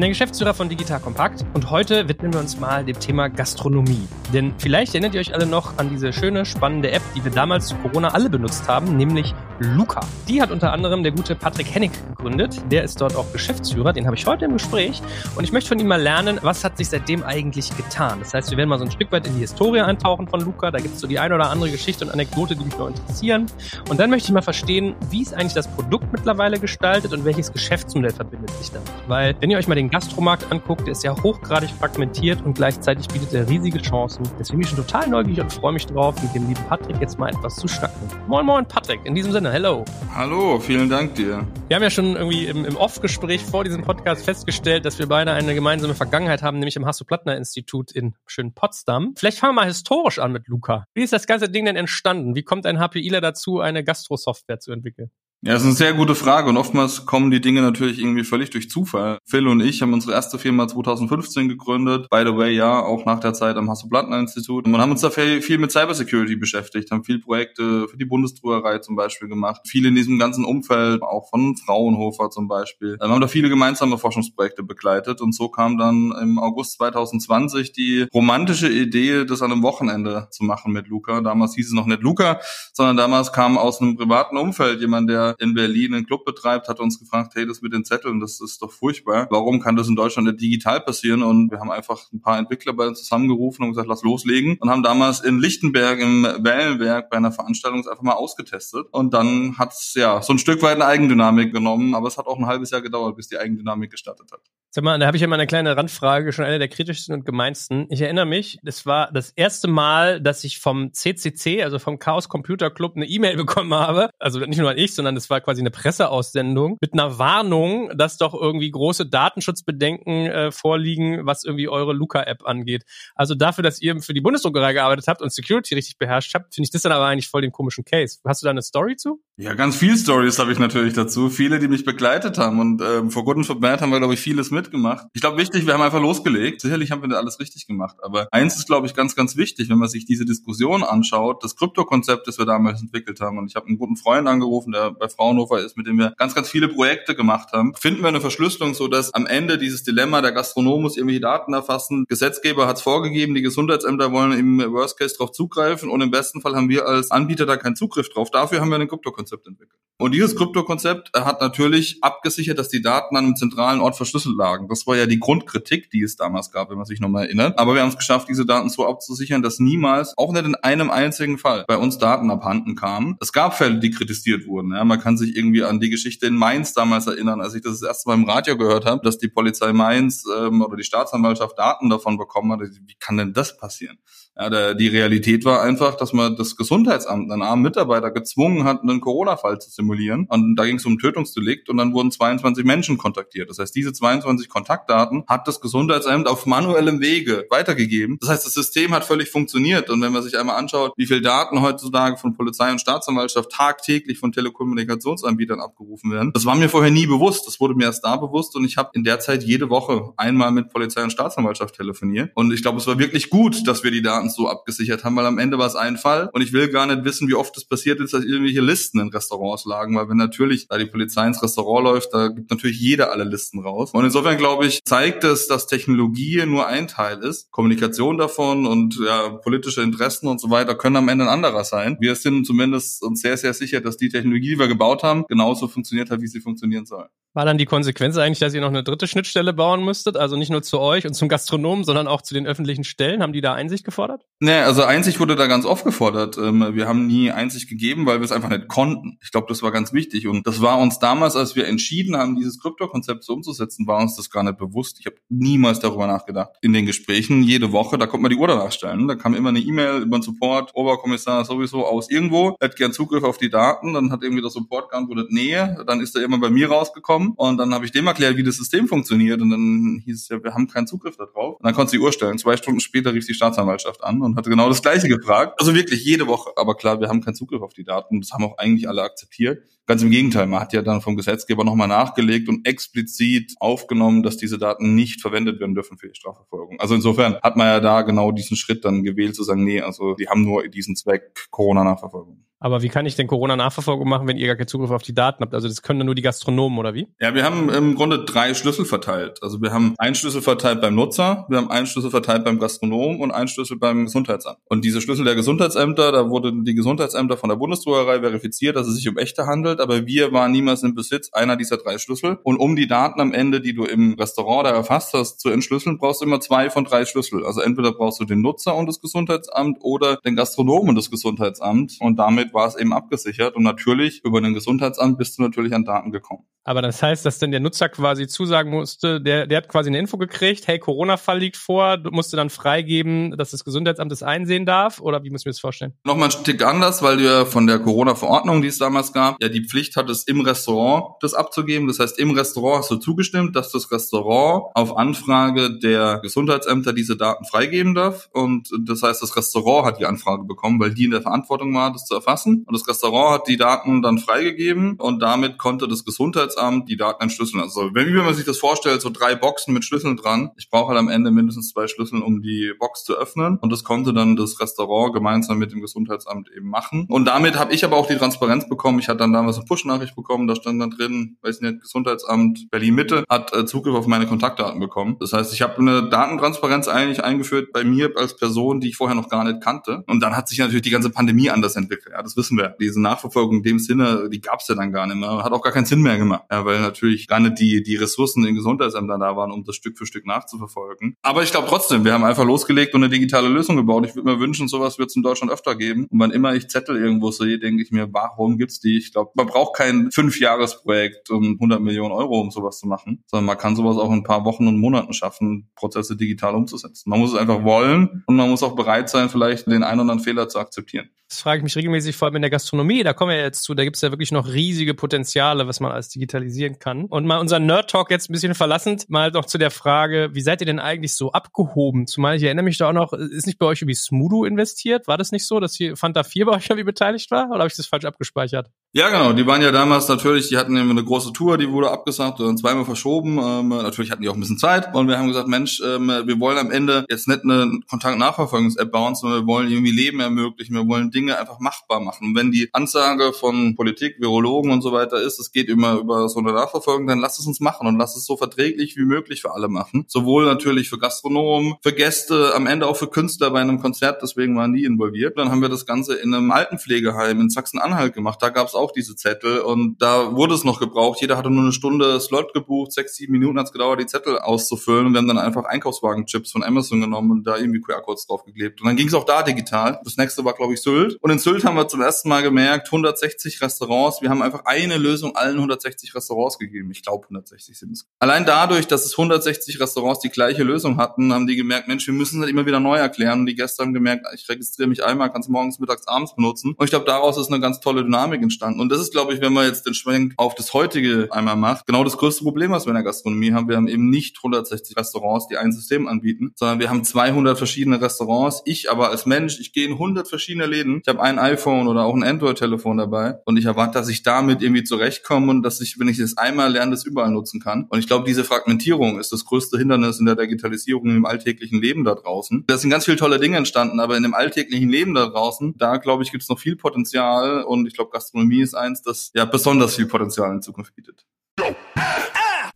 Bin der Geschäftsführer von Digital Kompakt und heute widmen wir uns mal dem Thema Gastronomie. Denn vielleicht erinnert ihr euch alle noch an diese schöne, spannende App, die wir damals zu Corona alle benutzt haben, nämlich Luca. Die hat unter anderem der gute Patrick Hennig gegründet. Der ist dort auch Geschäftsführer, den habe ich heute im Gespräch. Und ich möchte von ihm mal lernen, was hat sich seitdem eigentlich getan. Das heißt, wir werden mal so ein Stück weit in die Historie eintauchen von Luca. Da gibt es so die eine oder andere Geschichte und Anekdote, die mich noch interessieren. Und dann möchte ich mal verstehen, wie ist eigentlich das Produkt mittlerweile gestaltet und welches Geschäftsmodell verbindet sich damit. Weil, wenn ihr euch mal den Gastromarkt anguckt, der ist ja hochgradig fragmentiert und gleichzeitig bietet er riesige Chancen. Deswegen bin ich schon total neugierig und freue mich drauf, mit dem lieben Patrick jetzt mal etwas zu schnacken. Moin, moin, Patrick. In diesem Sinne, hello. Hallo, vielen Dank dir. Wir haben ja schon irgendwie im, im Off-Gespräch vor diesem Podcast festgestellt, dass wir beide eine gemeinsame Vergangenheit haben, nämlich im Hasso-Plattner-Institut in schönen Potsdam. Vielleicht fangen wir mal historisch an mit Luca. Wie ist das ganze Ding denn entstanden? Wie kommt ein HPIler dazu, eine Gastro-Software zu entwickeln? Ja, das ist eine sehr gute Frage und oftmals kommen die Dinge natürlich irgendwie völlig durch Zufall. Phil und ich haben unsere erste Firma 2015 gegründet. By the way, ja, auch nach der Zeit am Hasso-Plattner-Institut. Und haben uns da viel mit Cybersecurity beschäftigt, haben viel Projekte für die Bundesdruckerei zum Beispiel gemacht. Viele in diesem ganzen Umfeld, auch von Fraunhofer zum Beispiel. Wir haben da viele gemeinsame Forschungsprojekte begleitet und so kam dann im August 2020 die romantische Idee, das an einem Wochenende zu machen mit Luca. Damals hieß es noch nicht Luca, sondern damals kam aus einem privaten Umfeld jemand, der in Berlin einen Club betreibt, hat uns gefragt, hey, das mit den Zetteln, das ist doch furchtbar. Warum kann das in Deutschland nicht digital passieren? Und wir haben einfach ein paar Entwickler bei uns zusammengerufen und gesagt, lass loslegen. Und haben damals in Lichtenberg im Wellenwerk bei einer Veranstaltung einfach mal ausgetestet. Und dann hat es ja so ein Stück weit eine Eigendynamik genommen, aber es hat auch ein halbes Jahr gedauert, bis die Eigendynamik gestartet hat. Sag mal, da habe ich ja mal eine kleine Randfrage, schon eine der kritischsten und gemeinsten. Ich erinnere mich, das war das erste Mal, dass ich vom CCC, also vom Chaos Computer Club, eine E-Mail bekommen habe. Also nicht nur ich, sondern das war quasi eine Presseaussendung mit einer Warnung, dass doch irgendwie große Datenschutzbedenken äh, vorliegen, was irgendwie eure Luca-App angeht. Also dafür, dass ihr für die Bundesdruckerei gearbeitet habt und Security richtig beherrscht habt, finde ich das dann aber eigentlich voll den komischen Case. Hast du da eine Story zu? Ja, ganz viel Stories habe ich natürlich dazu. Viele, die mich begleitet haben und ähm, vor Good und for Bad haben wir, glaube ich, vieles mit mitgemacht. Ich glaube, wichtig, wir haben einfach losgelegt. Sicherlich haben wir alles richtig gemacht. Aber eins ist, glaube ich, ganz, ganz wichtig, wenn man sich diese Diskussion anschaut, das Krypto-Konzept, das wir damals entwickelt haben. Und ich habe einen guten Freund angerufen, der bei Fraunhofer ist, mit dem wir ganz, ganz viele Projekte gemacht haben. Finden wir eine Verschlüsselung, so dass am Ende dieses Dilemma, der Gastronom muss irgendwelche Daten erfassen. Gesetzgeber hat es vorgegeben, die Gesundheitsämter wollen im Worst Case darauf zugreifen und im besten Fall haben wir als Anbieter da keinen Zugriff drauf. Dafür haben wir ein Krypto-Konzept entwickelt. Und dieses Krypto-Konzept hat natürlich abgesichert, dass die Daten an einem zentralen Ort verschlüsselt lagen. Das war ja die Grundkritik, die es damals gab, wenn man sich nochmal erinnert. Aber wir haben es geschafft, diese Daten so abzusichern, dass niemals, auch nicht in einem einzigen Fall, bei uns Daten abhanden kamen. Es gab Fälle, die kritisiert wurden. Ja, man kann sich irgendwie an die Geschichte in Mainz damals erinnern, als ich das, das erste Mal im Radio gehört habe, dass die Polizei Mainz ähm, oder die Staatsanwaltschaft Daten davon bekommen hat. Wie kann denn das passieren? Ja, der, die Realität war einfach, dass man das Gesundheitsamt, einen armen Mitarbeiter, gezwungen hat, einen Corona-Fall zu simulieren. Und da ging es um Tötungsdelikt und dann wurden 22 Menschen kontaktiert. Das heißt, diese 22 Kontaktdaten hat das Gesundheitsamt auf manuellem Wege weitergegeben. Das heißt, das System hat völlig funktioniert. Und wenn man sich einmal anschaut, wie viel Daten heutzutage von Polizei und Staatsanwaltschaft tagtäglich von Telekommunikationsanbietern abgerufen werden, das war mir vorher nie bewusst. Das wurde mir erst da bewusst und ich habe in der Zeit jede Woche einmal mit Polizei und Staatsanwaltschaft telefoniert. Und ich glaube, es war wirklich gut, dass wir die Daten so abgesichert haben, weil am Ende war es ein Fall und ich will gar nicht wissen, wie oft es passiert ist, dass irgendwelche Listen in Restaurants lagen, weil wenn natürlich da die Polizei ins Restaurant läuft, da gibt natürlich jeder alle Listen raus. Und insofern glaube ich, zeigt es, dass Technologie nur ein Teil ist. Kommunikation davon und ja, politische Interessen und so weiter können am Ende ein anderer sein. Wir sind zumindest uns sehr, sehr sicher, dass die Technologie, die wir gebaut haben, genauso funktioniert hat, wie sie funktionieren soll. War dann die Konsequenz eigentlich, dass ihr noch eine dritte Schnittstelle bauen müsstet? Also nicht nur zu euch und zum Gastronomen, sondern auch zu den öffentlichen Stellen? Haben die da Einsicht gefordert? Nee, also Einsicht wurde da ganz oft gefordert. Ähm, wir haben nie Einsicht gegeben, weil wir es einfach nicht konnten. Ich glaube, das war ganz wichtig. Und das war uns damals, als wir entschieden haben, dieses Krypto-Konzept so umzusetzen, war uns das gar nicht bewusst. Ich habe niemals darüber nachgedacht. In den Gesprächen jede Woche, da konnte man die Uhr danach stellen. Da kam immer eine E-Mail über den Support, Oberkommissar sowieso aus irgendwo, hat gern Zugriff auf die Daten. Dann hat irgendwie der Support geantwortet, nee. Dann ist er immer bei mir rausgekommen. Und dann habe ich dem erklärt, wie das System funktioniert. Und dann hieß es ja, wir haben keinen Zugriff darauf. Und dann konnte sie die Uhr stellen. Zwei Stunden später rief die Staatsanwaltschaft an und hatte genau das Gleiche gefragt. Also wirklich jede Woche. Aber klar, wir haben keinen Zugriff auf die Daten. Das haben auch eigentlich alle akzeptiert. Ganz im Gegenteil, man hat ja dann vom Gesetzgeber nochmal nachgelegt und explizit aufgenommen, dass diese Daten nicht verwendet werden dürfen für die Strafverfolgung. Also insofern hat man ja da genau diesen Schritt dann gewählt, zu sagen, nee, also die haben nur diesen Zweck Corona-Nachverfolgung. Aber wie kann ich denn Corona-Nachverfolgung machen, wenn ihr gar keinen Zugriff auf die Daten habt? Also das können dann nur die Gastronomen oder wie? Ja, wir haben im Grunde drei Schlüssel verteilt. Also wir haben einen Schlüssel verteilt beim Nutzer, wir haben einen Schlüssel verteilt beim Gastronom und einen Schlüssel beim Gesundheitsamt. Und diese Schlüssel der Gesundheitsämter, da wurden die Gesundheitsämter von der Bundesdruckerei verifiziert, dass es sich um echte handelt, aber wir waren niemals im Besitz einer dieser drei Schlüssel. Und um die Daten am Ende, die du im Restaurant da erfasst hast, zu entschlüsseln, brauchst du immer zwei von drei Schlüssel. Also entweder brauchst du den Nutzer und das Gesundheitsamt oder den Gastronom und das Gesundheitsamt. Und damit war es eben abgesichert und natürlich über ein Gesundheitsamt bist du natürlich an Daten gekommen. Aber das heißt, dass denn der Nutzer quasi zusagen musste, der, der hat quasi eine Info gekriegt, hey, Corona-Fall liegt vor, du musst dann freigeben, dass das Gesundheitsamt es einsehen darf oder wie muss ich mir das vorstellen? Nochmal ein Stück anders, weil du ja von der Corona-Verordnung, die es damals gab, ja die Pflicht hattest, im Restaurant das abzugeben. Das heißt, im Restaurant hast du zugestimmt, dass das Restaurant auf Anfrage der Gesundheitsämter diese Daten freigeben darf. Und das heißt, das Restaurant hat die Anfrage bekommen, weil die in der Verantwortung war, das zu erfassen. Und das Restaurant hat die Daten dann freigegeben und damit konnte das Gesundheitsamt die Daten entschlüsseln. Also wenn, man sich das vorstellt, so drei Boxen mit Schlüsseln dran. Ich brauche halt am Ende mindestens zwei Schlüssel, um die Box zu öffnen. Und das konnte dann das Restaurant gemeinsam mit dem Gesundheitsamt eben machen. Und damit habe ich aber auch die Transparenz bekommen. Ich hatte dann damals eine Push-Nachricht bekommen, da stand dann drin, weiß nicht, Gesundheitsamt Berlin-Mitte hat äh, Zugriff auf meine Kontaktdaten bekommen. Das heißt, ich habe eine Datentransparenz eigentlich eingeführt bei mir als Person, die ich vorher noch gar nicht kannte. Und dann hat sich natürlich die ganze Pandemie anders entwickelt. Ja, das wissen wir. Diese Nachverfolgung in dem Sinne, die gab es ja dann gar nicht mehr. Hat auch gar keinen Sinn mehr gemacht. Ja, weil natürlich gar nicht die, die Ressourcen in Gesundheitsämtern da waren, um das Stück für Stück nachzuverfolgen. Aber ich glaube trotzdem, wir haben einfach losgelegt und eine digitale Lösung gebaut. Ich würde mir wünschen, sowas wird es in Deutschland öfter geben. Und wann immer ich Zettel irgendwo sehe, denke ich mir, warum gibt's die? Ich glaube, man braucht kein Fünfjahresprojekt um 100 Millionen Euro, um sowas zu machen, sondern man kann sowas auch in ein paar Wochen und Monaten schaffen, Prozesse digital umzusetzen. Man muss es einfach wollen und man muss auch bereit sein, vielleicht den einen oder anderen Fehler zu akzeptieren. Das frage ich mich regelmäßig, vor allem in der Gastronomie. Da kommen wir jetzt zu. Da gibt es ja wirklich noch riesige Potenziale, was man alles digitalisieren kann. Und mal unseren Nerd-Talk jetzt ein bisschen verlassend, mal noch zu der Frage, wie seid ihr denn eigentlich so abgehoben? Zumal ich erinnere mich da auch noch, ist nicht bei euch irgendwie Smudo investiert? War das nicht so, dass hier Fanta 4 bei euch irgendwie beteiligt war? Oder habe ich das falsch abgespeichert? Ja, genau. Die waren ja damals natürlich, die hatten immer eine große Tour, die wurde abgesagt und zweimal verschoben. Ähm, natürlich hatten die auch ein bisschen Zeit. Und wir haben gesagt, Mensch, ähm, wir wollen am Ende jetzt nicht eine Kontakt-Nachverfolgungs-App bauen, sondern wir wollen irgendwie Leben ermöglichen. Wir wollen Dinge einfach machbar machen. Und wenn die Ansage von Politik, Virologen und so weiter ist, es geht immer über so eine Nachverfolgung, dann lass es uns machen und lass es so verträglich wie möglich für alle machen. Sowohl natürlich für Gastronomen, für Gäste, am Ende auch für Künstler bei einem Konzert, deswegen waren die involviert. Dann haben wir das Ganze in einem Altenpflegeheim in Sachsen-Anhalt gemacht. Da gab es auch diese Zettel und da wurde es noch gebraucht. Jeder hatte nur eine Stunde Slot gebucht, sechs, sieben Minuten hat es gedauert, die Zettel auszufüllen. Und wir haben dann einfach Einkaufswagen-Chips von Amazon genommen und da irgendwie QR-Codes draufgeklebt. Und dann ging es auch da digital. Das nächste war, glaube ich, Sylt. Und in Sylt haben wir zum ersten Mal gemerkt, 160 Restaurants. Wir haben einfach eine Lösung allen 160 Restaurants gegeben. Ich glaube, 160 sind es. Allein dadurch, dass es 160 Restaurants die gleiche Lösung hatten, haben die gemerkt, Mensch, wir müssen das immer wieder neu erklären. Und die Gäste haben gemerkt, ich registriere mich einmal, kann es morgens, mittags, abends benutzen. Und ich glaube, daraus ist eine ganz tolle Dynamik entstanden. Und das ist, glaube ich, wenn man jetzt den Schwenk auf das heutige einmal macht, genau das größte Problem, was wir in der Gastronomie haben. Wir haben eben nicht 160 Restaurants, die ein System anbieten, sondern wir haben 200 verschiedene Restaurants. Ich aber als Mensch, ich gehe in 100 verschiedene Läden. Ich habe ein iPhone oder auch ein Android-Telefon dabei und ich erwarte, dass ich damit irgendwie zurechtkomme und dass ich, wenn ich das einmal lerne, das überall nutzen kann. Und ich glaube, diese Fragmentierung ist das größte Hindernis in der Digitalisierung im alltäglichen Leben da draußen. Da sind ganz viele tolle Dinge entstanden, aber in dem alltäglichen Leben da draußen, da glaube ich, gibt es noch viel Potenzial und ich glaube, Gastronomie ist eins, das ja besonders viel Potenzial in Zukunft bietet.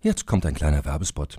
Jetzt kommt ein kleiner Werbespot.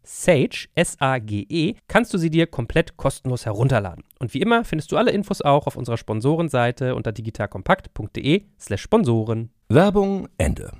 Sage, S-A-G-E, kannst du sie dir komplett kostenlos herunterladen. Und wie immer findest du alle Infos auch auf unserer Sponsorenseite unter digitalkompakt.de slash Sponsoren. Werbung Ende.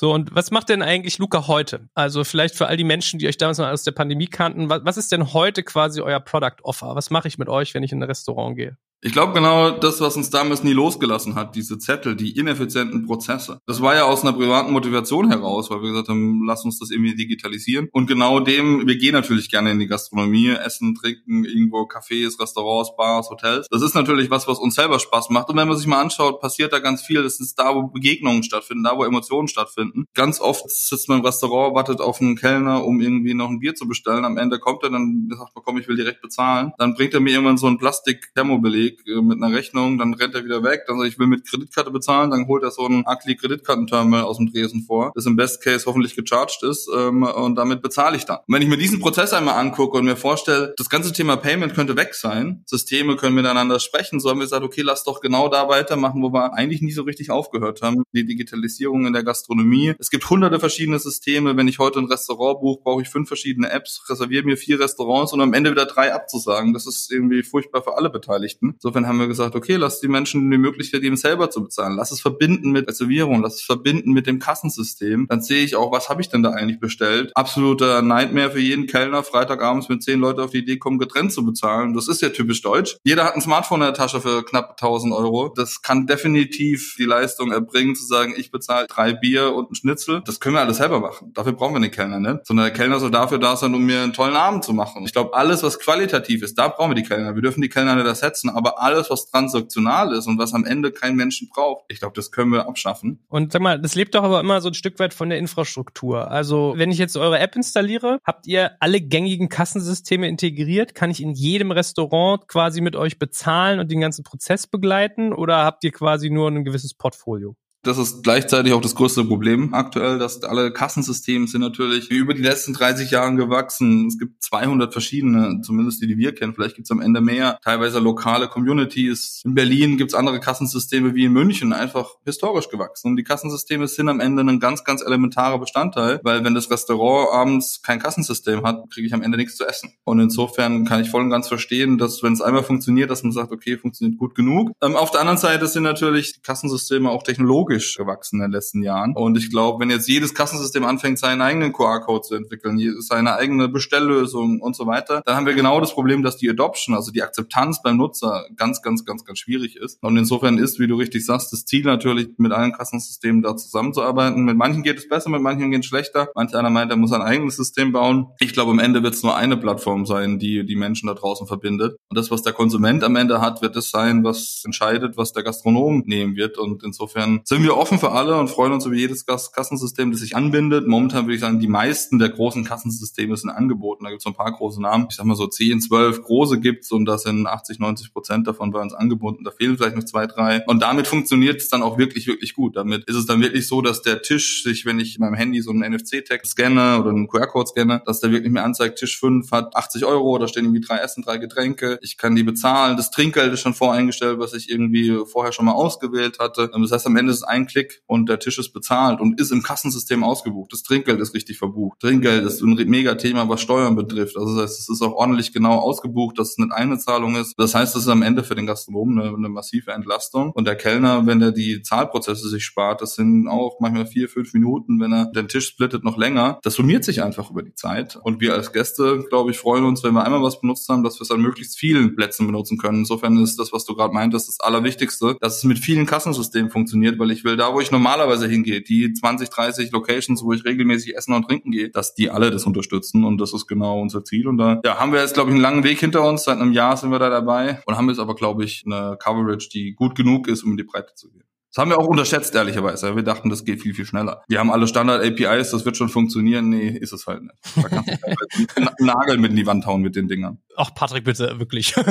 So, und was macht denn eigentlich Luca heute? Also vielleicht für all die Menschen, die euch damals noch aus der Pandemie kannten, was, was ist denn heute quasi euer Product Offer? Was mache ich mit euch, wenn ich in ein Restaurant gehe? Ich glaube genau das, was uns damals nie losgelassen hat, diese Zettel, die ineffizienten Prozesse. Das war ja aus einer privaten Motivation heraus, weil wir gesagt haben, lass uns das irgendwie digitalisieren. Und genau dem, wir gehen natürlich gerne in die Gastronomie, essen, trinken, irgendwo Cafés, Restaurants, Bars, Hotels. Das ist natürlich was, was uns selber Spaß macht. Und wenn man sich mal anschaut, passiert da ganz viel. Das ist da, wo Begegnungen stattfinden, da, wo Emotionen stattfinden. Ganz oft sitzt man im Restaurant, wartet auf einen Kellner, um irgendwie noch ein Bier zu bestellen. Am Ende kommt er, dann sagt man, komm, ich will direkt bezahlen. Dann bringt er mir irgendwann so einen Plastik-Thermobeleg Weg äh, mit einer Rechnung, dann rennt er wieder weg, dann sagt ich will mit Kreditkarte bezahlen, dann holt er so ein Akli Kreditkartenterminal aus dem Dresen vor, das im Best Case hoffentlich gecharged ist ähm, und damit bezahle ich dann. Und wenn ich mir diesen Prozess einmal angucke und mir vorstelle, das ganze Thema Payment könnte weg sein, Systeme können miteinander sprechen, so haben wir gesagt, okay, lass doch genau da weitermachen, wo wir eigentlich nie so richtig aufgehört haben, die Digitalisierung in der Gastronomie. Es gibt hunderte verschiedene Systeme, wenn ich heute ein Restaurant buche, brauche ich fünf verschiedene Apps, reserviere mir vier Restaurants und am Ende wieder drei abzusagen. Das ist irgendwie furchtbar für alle Beteiligten. Insofern haben wir gesagt, okay, lass die Menschen die Möglichkeit geben, selber zu bezahlen. Lass es verbinden mit Reservierung, lass es verbinden mit dem Kassensystem. Dann sehe ich auch, was habe ich denn da eigentlich bestellt? Absoluter Nightmare für jeden Kellner, Freitagabends mit zehn Leute auf die Idee kommen, getrennt zu bezahlen. Das ist ja typisch deutsch. Jeder hat ein Smartphone in der Tasche für knapp 1000 Euro. Das kann definitiv die Leistung erbringen, zu sagen, ich bezahle drei Bier und ein Schnitzel. Das können wir alles selber machen. Dafür brauchen wir den Kellner nicht. Sondern der Kellner soll dafür da sein, um mir einen tollen Abend zu machen. Ich glaube, alles, was qualitativ ist, da brauchen wir die Kellner. Wir dürfen die Kellner nicht ersetzen, aber aber alles, was transaktional ist und was am Ende kein Menschen braucht, ich glaube, das können wir abschaffen. Und sag mal, das lebt doch aber immer so ein Stück weit von der Infrastruktur. Also, wenn ich jetzt eure App installiere, habt ihr alle gängigen Kassensysteme integriert? Kann ich in jedem Restaurant quasi mit euch bezahlen und den ganzen Prozess begleiten? Oder habt ihr quasi nur ein gewisses Portfolio? Das ist gleichzeitig auch das größte Problem aktuell, dass alle Kassensysteme sind natürlich über die letzten 30 Jahre gewachsen. Es gibt 200 verschiedene, zumindest die, die wir kennen. Vielleicht gibt es am Ende mehr. Teilweise lokale Communities. In Berlin gibt es andere Kassensysteme wie in München, einfach historisch gewachsen. Und die Kassensysteme sind am Ende ein ganz, ganz elementarer Bestandteil, weil wenn das Restaurant abends kein Kassensystem hat, kriege ich am Ende nichts zu essen. Und insofern kann ich voll und ganz verstehen, dass wenn es einmal funktioniert, dass man sagt, okay, funktioniert gut genug. Ähm, auf der anderen Seite sind natürlich Kassensysteme auch technologisch logisch gewachsen in den letzten Jahren. Und ich glaube, wenn jetzt jedes Kassensystem anfängt, seinen eigenen QR-Code zu entwickeln, seine eigene Bestelllösung und so weiter, dann haben wir genau das Problem, dass die Adoption, also die Akzeptanz beim Nutzer ganz, ganz, ganz, ganz schwierig ist. Und insofern ist, wie du richtig sagst, das Ziel natürlich, mit allen Kassensystemen da zusammenzuarbeiten. Mit manchen geht es besser, mit manchen geht es schlechter. Manch einer meint, er muss ein eigenes System bauen. Ich glaube, am Ende wird es nur eine Plattform sein, die die Menschen da draußen verbindet. Und das, was der Konsument am Ende hat, wird es sein, was entscheidet, was der Gastronom nehmen wird. Und insofern sind sind wir offen für alle und freuen uns über jedes Kassensystem, das sich anbindet. Momentan würde ich sagen, die meisten der großen Kassensysteme sind angeboten. Da gibt es ein paar große Namen. Ich sag mal so 10, 12 große gibt's und da sind 80, 90 Prozent davon bei uns angebunden. Da fehlen vielleicht noch zwei, drei. Und damit funktioniert es dann auch wirklich, wirklich gut. Damit ist es dann wirklich so, dass der Tisch sich, wenn ich mit meinem Handy so einen NFC-Tag scanne oder einen QR-Code scanne, dass der wirklich mir anzeigt, Tisch 5 hat 80 Euro, da stehen irgendwie drei Essen, drei Getränke. Ich kann die bezahlen. Das Trinkgeld ist schon voreingestellt, was ich irgendwie vorher schon mal ausgewählt hatte. Das heißt, am Ende ist es ein Klick und der Tisch ist bezahlt und ist im Kassensystem ausgebucht. Das Trinkgeld ist richtig verbucht. Trinkgeld ist ein mega Thema, was Steuern betrifft. Also das heißt, es ist auch ordentlich genau ausgebucht, dass es nicht eine Zahlung ist. Das heißt, es ist am Ende für den Gastronomen eine, eine massive Entlastung. Und der Kellner, wenn er die Zahlprozesse sich spart, das sind auch manchmal vier, fünf Minuten, wenn er den Tisch splittet, noch länger. Das summiert sich einfach über die Zeit. Und wir als Gäste, glaube ich, freuen uns, wenn wir einmal was benutzt haben, dass wir es an möglichst vielen Plätzen benutzen können. Insofern ist das, was du gerade meintest, das Allerwichtigste, dass es mit vielen Kassensystemen funktioniert, weil ich will da, wo ich normalerweise hingehe, die 20, 30 Locations, wo ich regelmäßig essen und trinken gehe, dass die alle das unterstützen und das ist genau unser Ziel. Und da ja, haben wir jetzt, glaube ich, einen langen Weg hinter uns. Seit einem Jahr sind wir da dabei und haben jetzt aber, glaube ich, eine Coverage, die gut genug ist, um in die Breite zu gehen. Das haben wir auch unterschätzt, ehrlicherweise. Wir dachten, das geht viel, viel schneller. Die haben alle Standard-APIs, das wird schon funktionieren. Nee, ist es halt nicht. Da kannst du halt einen Nagel mit in die Wand hauen mit den Dingern. Ach, Patrick, bitte, wirklich. das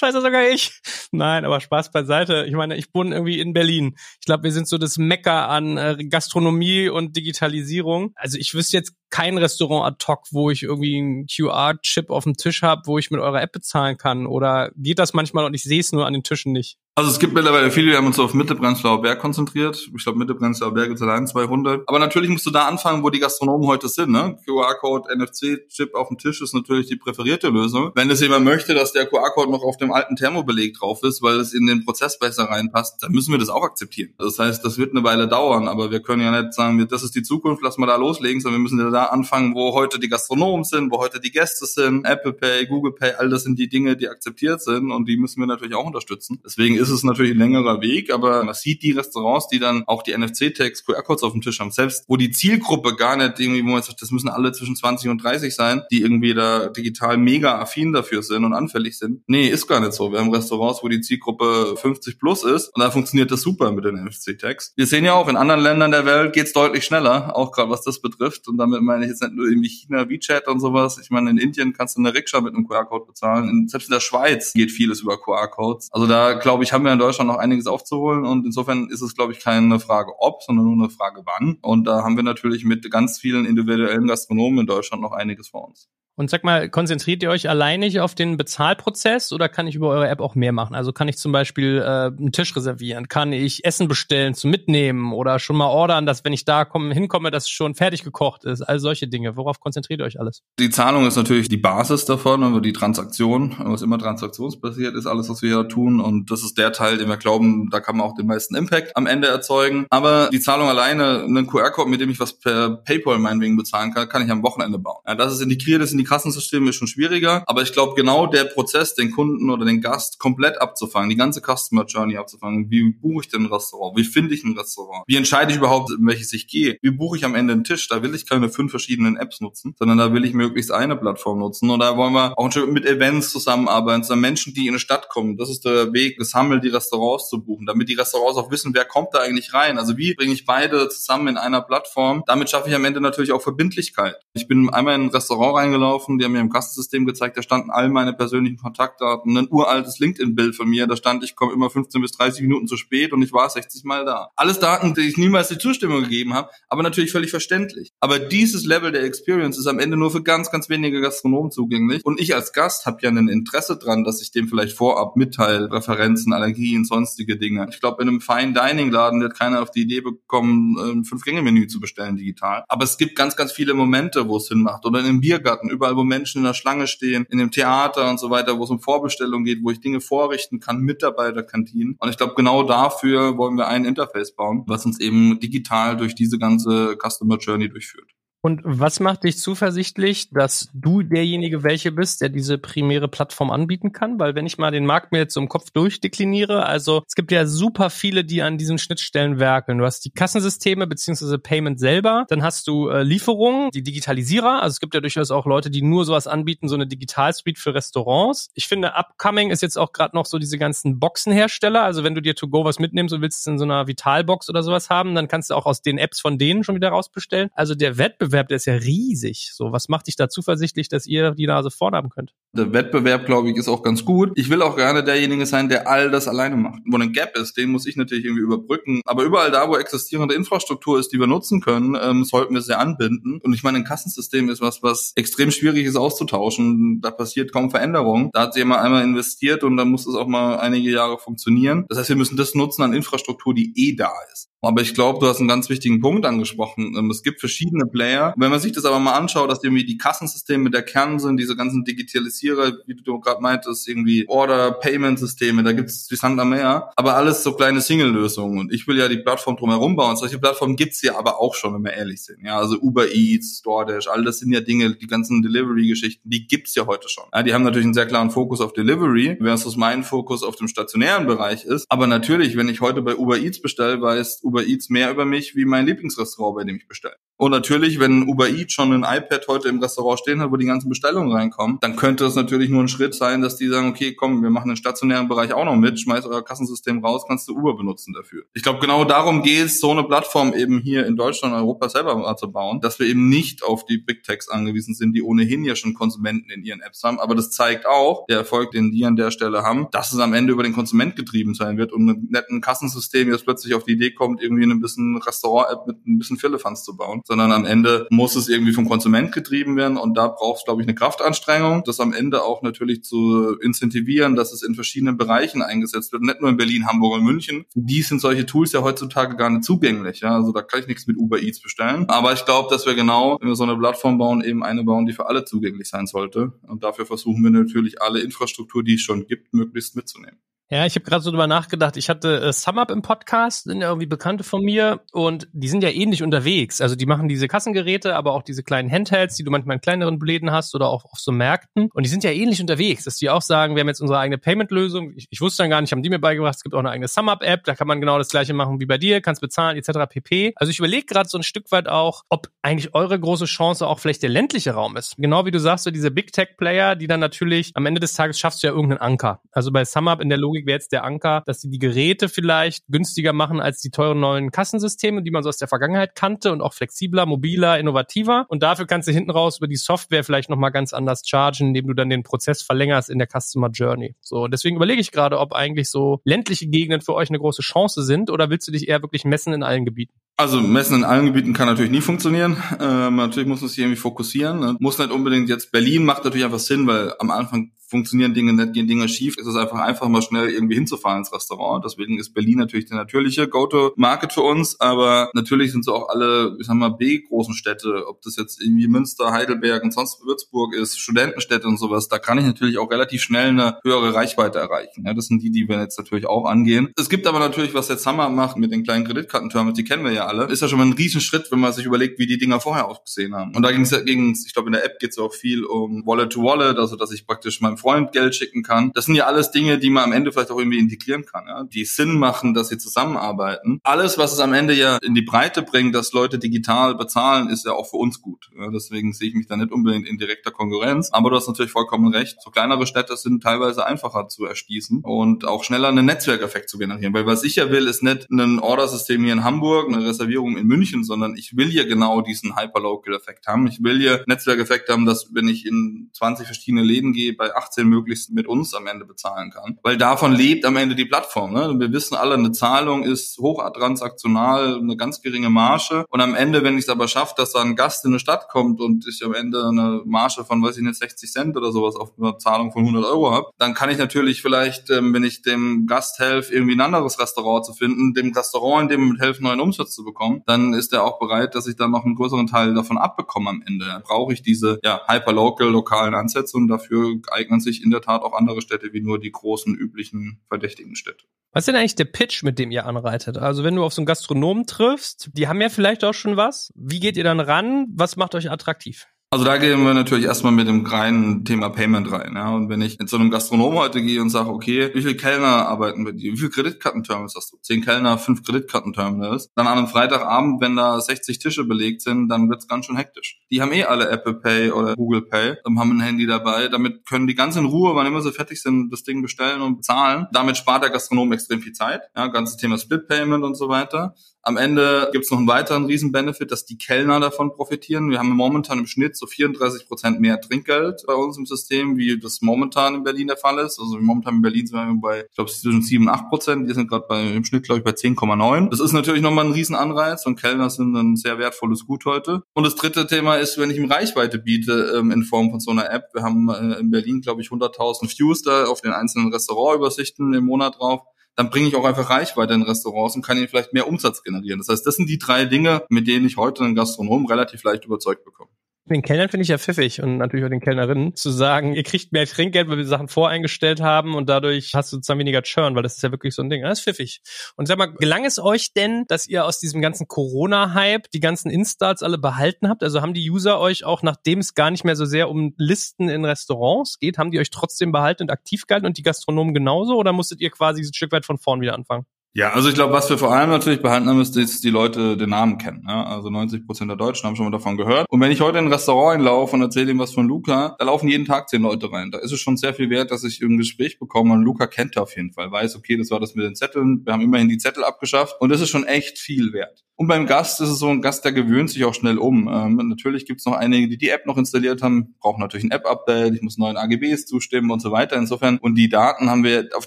weiß ja sogar ich. Nein, aber Spaß beiseite. Ich meine, ich wohne irgendwie in Berlin. Ich glaube, wir sind so das Mecker an äh, Gastronomie und Digitalisierung. Also ich wüsste jetzt kein Restaurant ad hoc, wo ich irgendwie einen QR-Chip auf dem Tisch habe, wo ich mit eurer App bezahlen kann. Oder geht das manchmal und ich sehe es nur an den Tischen nicht? Also es gibt mittlerweile viele, die haben uns auf Mitte Prenzlauer Berg konzentriert. Ich glaube, Mitte Prenzlauer Berg ist allein 200. Aber natürlich musst du da anfangen, wo die Gastronomen heute sind. Ne? QR-Code, NFC-Chip auf dem Tisch ist natürlich die präferierte Lösung. Wenn es jemand möchte, dass der QR-Code noch auf dem alten Thermobeleg drauf ist, weil es in den Prozess besser reinpasst, dann müssen wir das auch akzeptieren. Das heißt, das wird eine Weile dauern, aber wir können ja nicht sagen, das ist die Zukunft, lass mal da loslegen, sondern wir müssen da anfangen, wo heute die Gastronomen sind, wo heute die Gäste sind. Apple Pay, Google Pay, all das sind die Dinge, die akzeptiert sind und die müssen wir natürlich auch unterstützen. Deswegen ist es natürlich ein längerer Weg, aber man sieht die Restaurants, die dann auch die NFC-Tags, QR-Codes auf dem Tisch haben, selbst wo die Zielgruppe gar nicht irgendwie, wo man sagt, das müssen alle zwischen 20 und 30 sein, die irgendwie da digital mega affin dafür sind und anfällig sind. Nee, ist gar nicht so. Wir haben Restaurants, wo die Zielgruppe 50 plus ist und da funktioniert das super mit den NFC-Tags. Wir sehen ja auch, in anderen Ländern der Welt geht's deutlich schneller, auch gerade was das betrifft. Und damit meine jetzt nicht nur irgendwie China, WeChat und sowas. Ich meine, in Indien kannst du eine Rikscha mit einem QR-Code bezahlen. In, selbst in der Schweiz geht vieles über QR-Codes. Also da, glaube ich, haben wir in Deutschland noch einiges aufzuholen und insofern ist es, glaube ich, keine Frage ob, sondern nur eine Frage wann. Und da haben wir natürlich mit ganz vielen individuellen Gastronomen in Deutschland noch einiges vor uns. Und sag mal, konzentriert ihr euch alleinig auf den Bezahlprozess oder kann ich über eure App auch mehr machen? Also kann ich zum Beispiel äh, einen Tisch reservieren? Kann ich Essen bestellen zum Mitnehmen oder schon mal ordern, dass wenn ich da komme, hinkomme, dass schon fertig gekocht ist? All solche Dinge. Worauf konzentriert ihr euch alles? Die Zahlung ist natürlich die Basis davon, aber die Transaktion, was immer transaktionsbasiert ist, alles, was wir hier tun. Und das ist der Teil, den wir glauben, da kann man auch den meisten Impact am Ende erzeugen. Aber die Zahlung alleine, einen QR-Code, mit dem ich was per PayPal meinetwegen bezahlen kann, kann ich am Wochenende bauen. Ja, das ist integriert, ist in die Kassensysteme ist schon schwieriger, aber ich glaube genau der Prozess, den Kunden oder den Gast komplett abzufangen, die ganze Customer Journey abzufangen. Wie buche ich denn ein Restaurant? Wie finde ich ein Restaurant? Wie entscheide ich überhaupt, in welches ich gehe? Wie buche ich am Ende einen Tisch? Da will ich keine fünf verschiedenen Apps nutzen, sondern da will ich möglichst eine Plattform nutzen. Und da wollen wir auch mit Events zusammenarbeiten, sondern Menschen, die in eine Stadt kommen. Das ist der Weg, gesammelt die Restaurants zu buchen, damit die Restaurants auch wissen, wer kommt da eigentlich rein. Also wie bringe ich beide zusammen in einer Plattform? Damit schaffe ich am Ende natürlich auch Verbindlichkeit. Ich bin einmal in ein Restaurant reingelaufen, gelaufen, die haben mir im Kassensystem gezeigt, da standen all meine persönlichen Kontaktdaten, ein uraltes LinkedIn-Bild von mir, da stand, ich komme immer 15 bis 30 Minuten zu spät und ich war 60 Mal da. Alles Daten, die ich niemals die Zustimmung gegeben habe, aber natürlich völlig verständlich. Aber dieses Level der Experience ist am Ende nur für ganz, ganz wenige Gastronomen zugänglich und ich als Gast habe ja ein Interesse dran, dass ich dem vielleicht vorab mitteile, Referenzen, Allergien, sonstige Dinge. Ich glaube, in einem Fine Dining Laden wird keiner auf die Idee bekommen, ein Fünf-Gänge-Menü zu bestellen digital. Aber es gibt ganz, ganz viele Momente, wo es Sinn macht. Oder in einem Biergarten, über überall, wo Menschen in der Schlange stehen, in dem Theater und so weiter, wo es um Vorbestellungen geht, wo ich Dinge vorrichten kann, Mitarbeiterkantinen. Und ich glaube, genau dafür wollen wir ein Interface bauen, was uns eben digital durch diese ganze Customer Journey durchführt. Und was macht dich zuversichtlich, dass du derjenige welche bist, der diese primäre Plattform anbieten kann? Weil wenn ich mal den Markt mir jetzt so im Kopf durchdekliniere, also es gibt ja super viele, die an diesen Schnittstellen werkeln. Du hast die Kassensysteme beziehungsweise Payment selber, dann hast du äh, Lieferungen, die Digitalisierer. Also es gibt ja durchaus auch Leute, die nur sowas anbieten, so eine Digitalsuite für Restaurants. Ich finde, upcoming ist jetzt auch gerade noch so diese ganzen Boxenhersteller. Also wenn du dir to go was mitnimmst und willst es in so einer Vitalbox oder sowas haben, dann kannst du auch aus den Apps von denen schon wieder rausbestellen. Also der Wettbewerb Wettbewerb, der ist ja riesig. So, was macht dich da zuversichtlich, dass ihr die Nase vorn haben könnt? Der Wettbewerb, glaube ich, ist auch ganz gut. Ich will auch gerne derjenige sein, der all das alleine macht. Wo ein Gap ist, den muss ich natürlich irgendwie überbrücken. Aber überall da, wo existierende Infrastruktur ist, die wir nutzen können, ähm, sollten wir sie anbinden. Und ich meine, ein Kassensystem ist was, was extrem schwierig ist auszutauschen. Da passiert kaum Veränderung. Da hat jemand einmal investiert und dann muss es auch mal einige Jahre funktionieren. Das heißt, wir müssen das nutzen an Infrastruktur, die eh da ist. Aber ich glaube, du hast einen ganz wichtigen Punkt angesprochen. Ähm, es gibt verschiedene Player. Wenn man sich das aber mal anschaut, dass irgendwie die Kassensysteme der Kern sind, diese ganzen Digitalisierer, wie du gerade meintest, irgendwie Order-Payment-Systeme, da gibt es wie Sand am Meer. Aber alles so kleine Single-Lösungen. Und ich will ja die Plattform drumherum bauen. Solche Plattformen gibt's ja aber auch schon, wenn wir ehrlich sind. Ja, also Uber Eats, DoorDash, all das sind ja Dinge, die ganzen Delivery-Geschichten, die gibt's ja heute schon. Ja, die haben natürlich einen sehr klaren Fokus auf Delivery, versus mein Fokus auf dem stationären Bereich ist. Aber natürlich, wenn ich heute bei Uber Eats bestelle, weiß Uber Eats mehr über mich wie mein Lieblingsrestaurant, bei dem ich bestelle. Und natürlich, wenn Uber Eats schon ein iPad heute im Restaurant stehen hat, wo die ganzen Bestellungen reinkommen, dann könnte es natürlich nur ein Schritt sein, dass die sagen, okay, komm, wir machen den stationären Bereich auch noch mit, schmeiß euer Kassensystem raus, kannst du Uber benutzen dafür. Ich glaube, genau darum geht es, so eine Plattform eben hier in Deutschland, Europa selber mal zu bauen, dass wir eben nicht auf die Big Techs angewiesen sind, die ohnehin ja schon Konsumenten in ihren Apps haben. Aber das zeigt auch, der Erfolg, den die an der Stelle haben, dass es am Ende über den Konsument getrieben sein wird und ein netten Kassensystem jetzt plötzlich auf die Idee kommt, irgendwie ein bisschen Restaurant-App mit ein bisschen Firlefanz zu bauen, sondern am Ende muss es irgendwie vom Konsument getrieben werden und da braucht es, glaube ich, eine Kraftanstrengung, das am Ende auch natürlich zu incentivieren, dass es in verschiedenen Bereichen eingesetzt wird, nicht nur in Berlin, Hamburg und München. Die sind solche Tools ja heutzutage gar nicht zugänglich. Ja? Also da kann ich nichts mit Uber Eats bestellen. Aber ich glaube, dass wir genau, wenn wir so eine Plattform bauen, eben eine bauen, die für alle zugänglich sein sollte. Und dafür versuchen wir natürlich alle Infrastruktur, die es schon gibt, möglichst mitzunehmen. Ja, ich habe gerade so drüber nachgedacht. Ich hatte äh, SumUp im Podcast, sind ja irgendwie Bekannte von mir und die sind ja ähnlich unterwegs. Also die machen diese Kassengeräte, aber auch diese kleinen Handhelds, die du manchmal in kleineren Läden hast oder auch auf so Märkten. Und die sind ja ähnlich unterwegs, dass die auch sagen, wir haben jetzt unsere eigene Payment-Lösung. Ich, ich wusste dann gar nicht, haben die mir beigebracht, es gibt auch eine eigene SumUp-App, da kann man genau das gleiche machen wie bei dir, kannst bezahlen etc. pp. Also ich überlege gerade so ein Stück weit auch, ob eigentlich eure große Chance auch vielleicht der ländliche Raum ist. Genau wie du sagst, so diese Big Tech-Player, die dann natürlich am Ende des Tages schaffst du ja irgendeinen Anker. Also bei SumUp in der Logik Logik wäre jetzt der Anker, dass sie die Geräte vielleicht günstiger machen als die teuren neuen Kassensysteme, die man so aus der Vergangenheit kannte und auch flexibler, mobiler, innovativer. Und dafür kannst du hinten raus über die Software vielleicht nochmal ganz anders chargen, indem du dann den Prozess verlängerst in der Customer Journey. So, deswegen überlege ich gerade, ob eigentlich so ländliche Gegenden für euch eine große Chance sind oder willst du dich eher wirklich messen in allen Gebieten? Also messen in allen Gebieten kann natürlich nie funktionieren. Ähm, natürlich muss man sich irgendwie fokussieren. Ne? Muss nicht unbedingt jetzt Berlin macht natürlich einfach Sinn, weil am Anfang funktionieren Dinge nicht, gehen Dinge schief, ist es einfach einfach mal schnell irgendwie hinzufahren ins Restaurant. Deswegen ist Berlin natürlich der natürliche Go-to-Market für uns. Aber natürlich sind so auch alle, ich sag mal, B-großen Städte, ob das jetzt irgendwie Münster, Heidelberg und sonst Würzburg ist, Studentenstädte und sowas, da kann ich natürlich auch relativ schnell eine höhere Reichweite erreichen. Ja, das sind die, die wir jetzt natürlich auch angehen. Es gibt aber natürlich, was jetzt Hammer macht mit den kleinen Kreditkartenterminals, die kennen wir ja alle, ist ja schon mal ein Riesenschritt, wenn man sich überlegt, wie die Dinger vorher ausgesehen haben. Und da ging es ich glaube, in der App geht es auch viel um Wallet-to-Wallet, -Wallet, also dass ich praktisch meinem Freund Geld schicken kann. Das sind ja alles Dinge, die man am Ende vielleicht auch irgendwie integrieren kann, ja? die Sinn machen, dass sie zusammenarbeiten. Alles, was es am Ende ja in die Breite bringt, dass Leute digital bezahlen, ist ja auch für uns gut. Ja? Deswegen sehe ich mich da nicht unbedingt in direkter Konkurrenz. Aber du hast natürlich vollkommen recht. So kleinere Städte sind teilweise einfacher zu erschließen und auch schneller einen Netzwerkeffekt zu generieren. Weil was ich ja will, ist nicht ein Ordersystem hier in Hamburg, eine Reservierung in München, sondern ich will ja genau diesen Hyperlocal-Effekt haben. Ich will ja Netzwerkeffekt haben, dass wenn ich in 20 verschiedene Läden gehe, bei 18 möglichen möglichst mit uns am Ende bezahlen kann. Weil davon lebt am Ende die Plattform. Ne? Wir wissen alle, eine Zahlung ist hochtransaktional, eine ganz geringe Marge. Und am Ende, wenn ich es aber schaffe, dass da ein Gast in eine Stadt kommt und ich am Ende eine Marge von, weiß ich nicht, 60 Cent oder sowas auf eine Zahlung von 100 Euro habe, dann kann ich natürlich vielleicht, ähm, wenn ich dem Gast helfe, irgendwie ein anderes Restaurant zu finden, dem Restaurant in dem helfen, neuen Umsatz zu bekommen, dann ist er auch bereit, dass ich dann noch einen größeren Teil davon abbekomme am Ende. Brauche ich diese ja, hyperlocal, lokalen Ansätze und dafür eignen sich in der Tat auch andere Städte wie nur die großen üblichen verdächtigen Städte. Was ist denn eigentlich der Pitch, mit dem ihr anreitet? Also wenn du auf so einen Gastronomen triffst, die haben ja vielleicht auch schon was. Wie geht ihr dann ran? Was macht euch attraktiv? Also da gehen wir natürlich erstmal mit dem reinen Thema Payment rein. Ja. Und wenn ich in so einem Gastronom heute gehe und sage, okay, wie viele Kellner arbeiten mit dir? Wie viele Kreditkartenterminals hast du? Zehn Kellner, fünf Kreditkartenterminals. Dann an einem Freitagabend, wenn da 60 Tische belegt sind, dann wird's ganz schön hektisch. Die haben eh alle Apple Pay oder Google Pay, haben ein Handy dabei. Damit können die ganz in Ruhe, wann immer sie fertig sind, das Ding bestellen und bezahlen. Damit spart der Gastronom extrem viel Zeit. Ja, ganzes Thema Split Payment und so weiter. Am Ende gibt es noch einen weiteren Riesen-Benefit, dass die Kellner davon profitieren. Wir haben momentan im Schnitt so 34 Prozent mehr Trinkgeld bei uns im System, wie das momentan in Berlin der Fall ist. Also momentan in Berlin sind wir bei, ich glaube, zwischen 7 und 8 Prozent. Wir sind gerade im Schnitt, glaube ich, bei 10,9. Das ist natürlich nochmal ein Riesenanreiz und Kellner sind ein sehr wertvolles Gut heute. Und das dritte Thema ist, wenn ich ihm Reichweite biete ähm, in Form von so einer App. Wir haben äh, in Berlin, glaube ich, 100.000 Views da auf den einzelnen Restaurantübersichten im Monat drauf dann bringe ich auch einfach Reichweite in Restaurants und kann ihnen vielleicht mehr Umsatz generieren. Das heißt, das sind die drei Dinge, mit denen ich heute einen Gastronom relativ leicht überzeugt bekomme. Den Kellnern finde ich ja pfiffig und natürlich auch den Kellnerinnen zu sagen, ihr kriegt mehr Trinkgeld, weil wir Sachen voreingestellt haben und dadurch hast du sozusagen weniger Churn, weil das ist ja wirklich so ein Ding. Das ist pfiffig. Und sag mal, gelang es euch denn, dass ihr aus diesem ganzen Corona-Hype die ganzen Installs alle behalten habt? Also haben die User euch auch, nachdem es gar nicht mehr so sehr um Listen in Restaurants geht, haben die euch trotzdem behalten und aktiv gehalten und die Gastronomen genauso oder musstet ihr quasi ein Stück weit von vorn wieder anfangen? Ja, also ich glaube, was wir vor allem natürlich behalten haben, ist, dass die Leute den Namen kennen. Ne? Also 90 Prozent der Deutschen haben schon mal davon gehört. Und wenn ich heute in ein Restaurant einlaufe und erzähle ihm was von Luca, da laufen jeden Tag zehn Leute rein. Da ist es schon sehr viel wert, dass ich ein Gespräch bekomme und Luca kennt er auf jeden Fall, weiß, okay, das war das mit den Zetteln. Wir haben immerhin die Zettel abgeschafft und das ist schon echt viel wert. Und beim Gast ist es so ein Gast, der gewöhnt sich auch schnell um. Ähm, natürlich gibt es noch einige, die die App noch installiert haben, brauchen natürlich ein App-Update, ich muss neuen AGBs zustimmen und so weiter. Insofern und die Daten haben wir, auf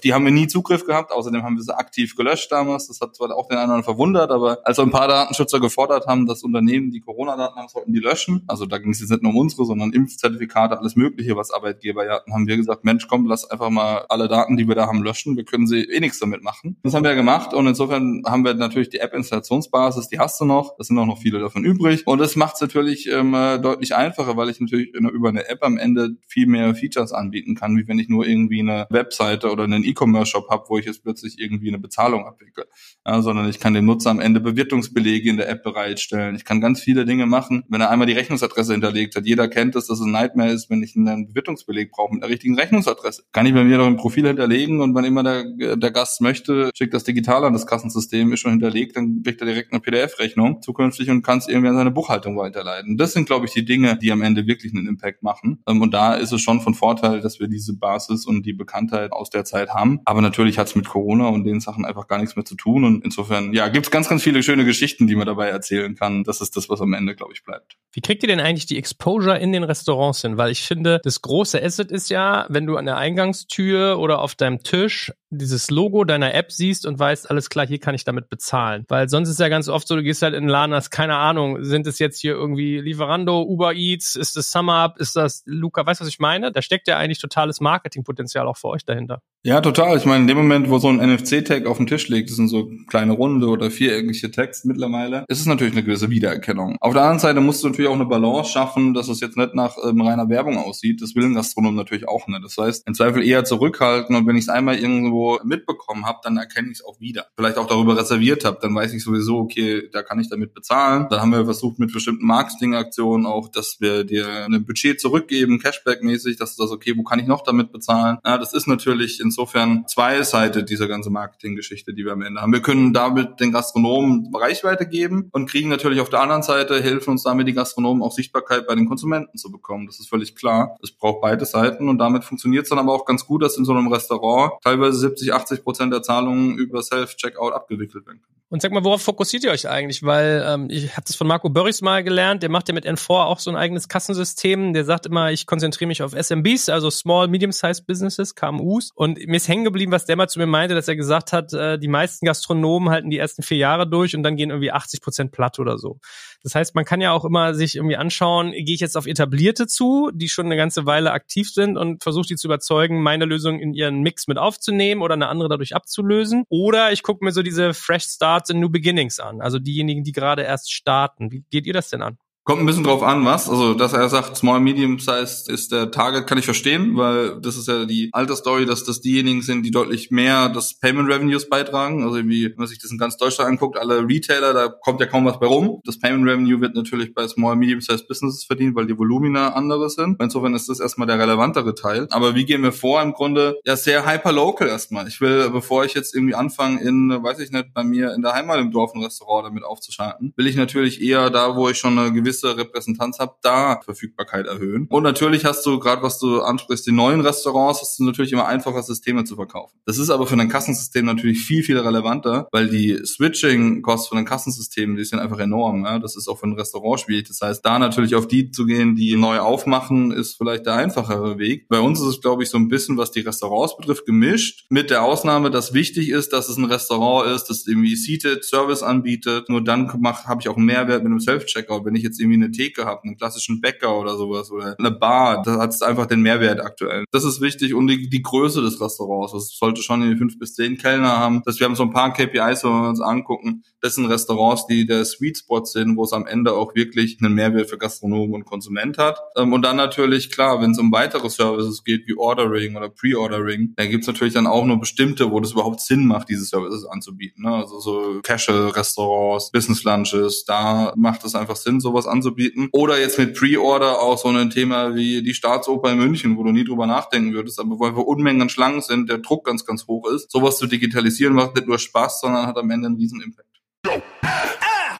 die haben wir nie Zugriff gehabt. Außerdem haben wir sie aktiv gelöscht damals. Das hat zwar auch den anderen verwundert, aber als ein paar Datenschützer gefordert haben, dass Unternehmen, die Corona-Daten haben, sollten die löschen. Also da ging es jetzt nicht nur um unsere, sondern Impfzertifikate, alles Mögliche, was Arbeitgeber ja hatten, haben wir gesagt, Mensch, komm, lass einfach mal alle Daten, die wir da haben, löschen. Wir können sie eh nichts damit machen. Das haben wir gemacht und insofern haben wir natürlich die App-Installationsbasis, die hast du noch. Es sind auch noch viele davon übrig. Und das macht es natürlich ähm, deutlich einfacher, weil ich natürlich über eine App am Ende viel mehr Features anbieten kann, wie wenn ich nur irgendwie eine Webseite oder einen E-Commerce-Shop habe, wo ich jetzt plötzlich irgendwie eine Bezahlung abwickle. Ja, sondern ich kann dem Nutzer am Ende Bewertungsbelege in der App bereitstellen. Ich kann ganz viele Dinge machen, wenn er einmal die Rechnungsadresse hinterlegt hat. Jeder kennt es, dass es ein Nightmare ist, wenn ich einen Bewertungsbeleg brauche mit der richtigen Rechnungsadresse. Kann ich bei mir noch ein Profil hinterlegen und wann immer der, der Gast möchte, schickt das digital an das Kassensystem, ist schon hinterlegt, dann kriegt er direkt eine PDF-Rechnung zukünftig und kann es irgendwie an seine Buchhaltung weiterleiten. Das sind, glaube ich, die Dinge, die am Ende wirklich einen Impact machen. Ähm, und da ist es schon von Vorteil, dass wir diese Basis und die Bekanntheit aus der Zeit haben. Aber natürlich hat es mit Corona und den Sachen einfach gar nichts mehr zu tun. Und insofern, ja, gibt es ganz, ganz viele schöne Geschichten, die man dabei erzählen kann. Das ist das, was am Ende, glaube ich, bleibt. Wie kriegt ihr denn eigentlich die Exposure in den Restaurants hin? Weil ich finde, das große Asset ist ja, wenn du an der Eingangstür oder auf deinem Tisch dieses Logo deiner App siehst und weißt, alles klar, hier kann ich damit bezahlen. Weil sonst ist ja ganz oft so, du gehst halt in den Laden, hast keine Ahnung, sind es jetzt hier irgendwie Lieferando, Uber Eats, ist das SumUp, ist das Luca, weißt du, was ich meine? Da steckt ja eigentlich totales Marketingpotenzial auch für euch dahinter. Ja, total. Ich meine, in dem Moment, wo so ein NFC-Tag auf dem Tisch liegt, das sind so kleine runde oder viereckige Tags mittlerweile, ist es natürlich eine gewisse Wiedererkennung. Auf der anderen Seite musst du natürlich auch eine Balance schaffen, dass es jetzt nicht nach ähm, reiner Werbung aussieht. Das will ein Gastronom natürlich auch nicht. Das heißt, im Zweifel eher zurückhalten und wenn ich es einmal irgendwo mitbekommen habe, dann erkenne ich es auch wieder. Vielleicht auch darüber reserviert habe, dann weiß ich sowieso, okay, da kann ich damit bezahlen. Dann haben wir versucht mit bestimmten Marketingaktionen auch, dass wir dir ein Budget zurückgeben, Cashback-mäßig, dass du das, okay, wo kann ich noch damit bezahlen? Ja, das ist natürlich insofern zwei Seite dieser ganzen Marketinggeschichte, die wir am Ende haben. Wir können damit den Gastronomen Reichweite geben und kriegen natürlich auf der anderen Seite, helfen uns damit die Gastronomen auch Sichtbarkeit bei den Konsumenten zu bekommen. Das ist völlig klar. Es braucht beide Seiten und damit funktioniert es dann aber auch ganz gut, dass in so einem Restaurant teilweise 70, 80 Prozent der Zahlungen über Self-Checkout abgewickelt werden können. Und sag mal, worauf fokussiert ihr euch eigentlich? Weil ähm, ich habe das von Marco Börrichs mal gelernt, der macht ja mit N4 auch so ein eigenes Kassensystem. Der sagt immer, ich konzentriere mich auf SMBs, also Small, Medium-Sized Businesses, KMUs. Und mir ist hängen geblieben, was der mal zu mir meinte, dass er gesagt hat, äh, die meisten Gastronomen halten die ersten vier Jahre durch und dann gehen irgendwie 80 Prozent platt oder so. Das heißt, man kann ja auch immer sich irgendwie anschauen, gehe ich jetzt auf etablierte zu, die schon eine ganze Weile aktiv sind und versuche die zu überzeugen, meine Lösung in ihren Mix mit aufzunehmen oder eine andere dadurch abzulösen. Oder ich gucke mir so diese Fresh Starts and New Beginnings an, also diejenigen, die gerade erst starten. Wie geht ihr das denn an? Kommt ein bisschen drauf an, was. Also, dass er sagt, Small Medium Size ist der Target, kann ich verstehen, weil das ist ja die alte Story, dass das diejenigen sind, die deutlich mehr das Payment Revenues beitragen. Also irgendwie, wenn man sich das in ganz Deutschland anguckt, alle Retailer, da kommt ja kaum was bei rum. Das Payment Revenue wird natürlich bei Small Medium Size Businesses verdient, weil die Volumina andere sind. Insofern ist das erstmal der relevantere Teil. Aber wie gehen wir vor? Im Grunde ja sehr hyper local erstmal. Ich will, bevor ich jetzt irgendwie anfange in, weiß ich nicht, bei mir in der Heimat im Dorf ein Restaurant damit aufzuschalten, will ich natürlich eher da, wo ich schon eine gewisse Repräsentanz habe, da Verfügbarkeit erhöhen. Und natürlich hast du, gerade was du ansprichst, die neuen Restaurants, hast du natürlich immer einfacher Systeme zu verkaufen. Das ist aber für ein Kassensystem natürlich viel, viel relevanter, weil die Switching-Kosten von den Kassensystemen, die sind einfach enorm. Ja? Das ist auch für ein Restaurant schwierig. Das heißt, da natürlich auf die zu gehen, die neu aufmachen, ist vielleicht der einfachere Weg. Bei uns ist es, glaube ich, so ein bisschen, was die Restaurants betrifft, gemischt. Mit der Ausnahme, dass wichtig ist, dass es ein Restaurant ist, das irgendwie Seated Service anbietet. Nur dann habe ich auch einen Mehrwert mit einem Self-Checkout. Wenn ich jetzt irgendwie eine Theke habe, einen klassischen Bäcker oder sowas oder eine Bar, da hat es einfach den Mehrwert aktuell. Das ist wichtig und die, die Größe des Restaurants. Das sollte schon in fünf bis zehn Kellner haben. Das, wir haben so ein paar KPIs, wenn wir uns angucken. Das sind Restaurants, die der Sweet Spot sind, wo es am Ende auch wirklich einen Mehrwert für Gastronomen und Konsument hat. Ähm, und dann natürlich, klar, wenn es um weitere Services geht, wie Ordering oder Pre-Ordering, da gibt's natürlich dann auch nur bestimmte, wo das überhaupt Sinn macht, diese Services anzubieten. Ne? Also so Casual-Restaurants, Business-Lunches, da macht es einfach Sinn, sowas anzubieten. Oder jetzt mit Pre-Order auch so ein Thema wie die Staatsoper in München, wo du nie drüber nachdenken würdest, aber wo einfach Unmengen an Schlangen sind, der Druck ganz, ganz hoch ist. Sowas zu digitalisieren macht nicht nur Spaß, sondern hat am Ende einen riesen Impact.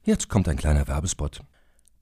Jetzt kommt ein kleiner Werbespot.